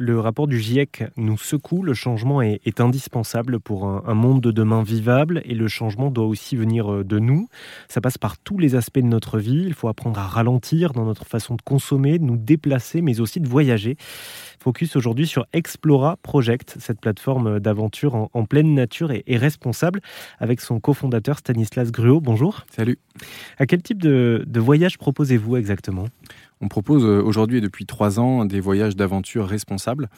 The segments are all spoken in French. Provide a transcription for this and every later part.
Le rapport du GIEC nous secoue, le changement est, indispensable pour un, monde de demain vivable et le changement doit aussi venir euh, de nous. Ça passe par tous les aspects de notre vie, il faut apprendre à ralentir dans notre façon de consommer, de nous déplacer mais aussi de voyager. Focus aujourd'hui sur Explora Project, cette plateforme d'aventure en, pleine nature et, responsable avec son cofondateur Stanislas Gruot. Bonjour. Salut. À quel type de, de voyage proposez-vous exactement? On propose euh, aujourd'hui et depuis trois ans des voyages d'aventure responsables.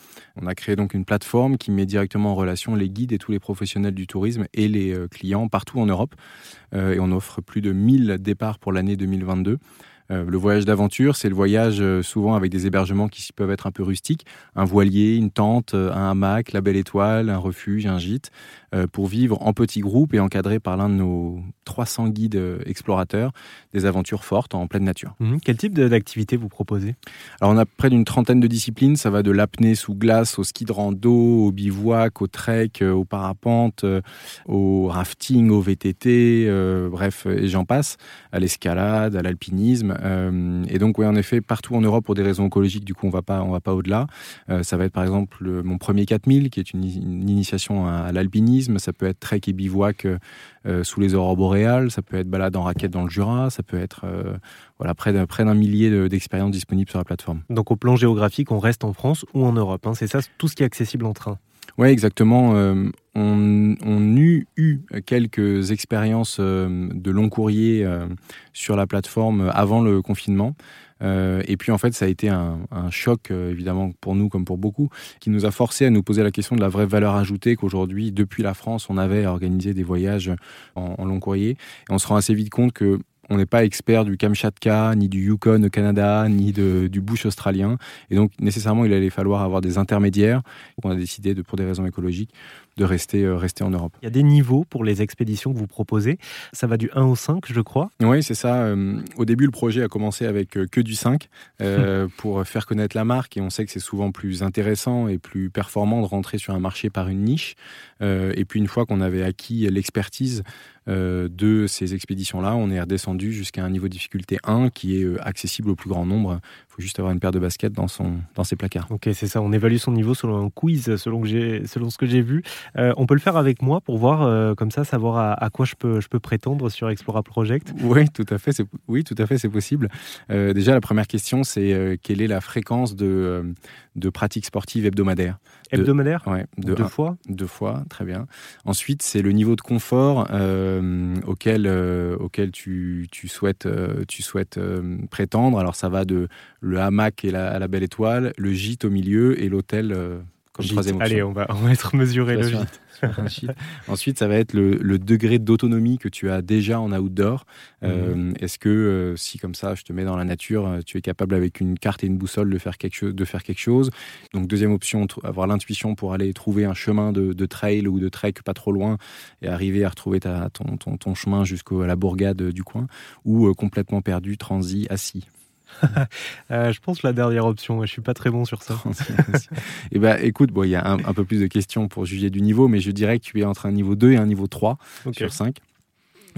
On a créé donc une plateforme qui met directement en relation les guides et tous les professionnels du tourisme et les euh, clients partout en Europe. Euh, et on offre plus de 1000 départs pour l'année 2022. Euh, le voyage d'aventure, c'est le voyage euh, souvent avec des hébergements qui peuvent être un peu rustiques, un voilier, une tente, euh, un hamac, la belle étoile, un refuge, un gîte, pour vivre en petits groupes et encadré par l'un de nos 300 guides explorateurs des aventures fortes en pleine nature. Mmh. Quel type d'activité vous proposez? Alors on a près d'une trentaine de disciplines, ça va de l'apnée sous glace au ski de rando, au bivouac, au trek, au parapente, au rafting, au VTT, bref, et j'en passe, à l'escalade, à l'alpinisme. Euh, et donc, oui, en effet, partout en Europe, pour des raisons écologiques, du coup, on va pas, on va pas au-delà. Euh, ça va être par exemple mon premier 4000, qui est une, initiation à, l'alpinisme. Ça peut être trek et bivouac euh, sous les aurores boréales. Ça peut être balade en raquette dans le Jura. Ça peut être voilà, près d'un, près d'un millier d'expériences disponibles sur la plateforme. Donc, au plan géographique, on reste en France ou en Europe. Hein. c'est ça, tout ce qui est accessible en train. Oui, exactement. on, on eut eu quelques expériences de long courrier sur la plateforme avant le confinement. Euh, et puis en fait, ça a été un, choc, euh, évidemment, pour nous comme pour beaucoup, qui nous a forcé à nous poser la question de la vraie valeur ajoutée qu'aujourd'hui, depuis la France, on avait à organiser des voyages en, long courrier. Et on se rend assez vite compte que on n'est pas expert du Kamchatka, ni du Yukon au Canada, ni du bush australien. Et donc, nécessairement, il allait falloir avoir des intermédiaires. On a décidé, de, pour des raisons écologiques, de rester, euh, rester en Europe. Il y a des niveaux pour les expéditions que vous proposez. Ça va du 1 au 5, je crois. Oui, c'est ça. Euh, au début, le projet a commencé avec euh, que du 5 pour faire connaître la marque. Et on sait que c'est souvent plus intéressant et plus performant de rentrer sur un marché par une niche. et puis, une fois qu'on avait acquis l'expertise de ces expéditions-là, on est redescendu jusqu'à un niveau de difficulté 1 qui est accessible au plus grand nombre. Il faut juste avoir une paire de baskets dans, son, dans ses placards. Ok, c'est ça. On évalue son niveau selon un quiz, selon, que selon ce que j'ai vu. Euh, on peut le faire avec moi pour voir, euh, comme ça, savoir à, quoi je peux, je peux prétendre sur Explora Project. Oui, tout à fait. Oui, tout à fait, c'est possible. Euh, déjà, la première question, c'est quelle est la fréquence de, de pratiques sportives hebdomadaires? Hebdomadaire de deux fois? Deux fois, très bien. Ensuite, c'est le niveau de confort auquel, auquel tu, tu souhaites, tu souhaites prétendre. Alors, ça va de le hamac et la, la belle étoile, le gîte au milieu et l'hôtel Allez, on va, on va être mesuré le gîte. Ensuite, ça va être le, degré d'autonomie que tu as déjà en outdoor. Euh, mhm. Est-ce que euh, si comme ça, je te mets dans la nature, euh, tu es capable avec une carte et une boussole de faire quelque chose, de faire quelque chose? Donc deuxième option, avoir l'intuition pour aller trouver un chemin de, trail ou de trek pas trop loin et arriver à retrouver ta, ton, ton, ton chemin jusqu'à la bourgade du coin ou complètement perdu, transi, assis. Euh, je pense la dernière option. Je suis pas très bon sur ça. et eh ben, écoute, bon, il y a un, peu plus de questions pour juger du niveau, mais je dirais que tu es entre un niveau 2 et un niveau 3 sur 5.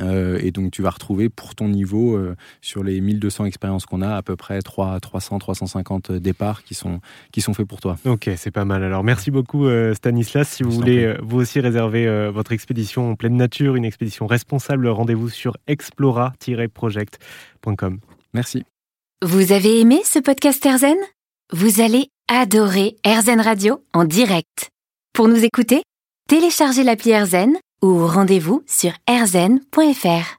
Euh, et donc, tu vas retrouver pour ton niveau, euh, sur les 1200 expériences qu'on a, à peu près 3, 300, 350 départs qui sont, qui sont faits pour toi. Ok, c'est pas mal. Alors, merci beaucoup, Stanislas. Si vous voulez, vous aussi, réserver votre expédition en pleine nature, une expédition responsable, rendez-vous sur explora-project.com. Merci. Vous avez aimé ce podcast Erzen Vous allez adorer Erzen Radio en direct. Pour nous écouter, téléchargez l'appli Erzen ou rendez-vous sur erzen.fr.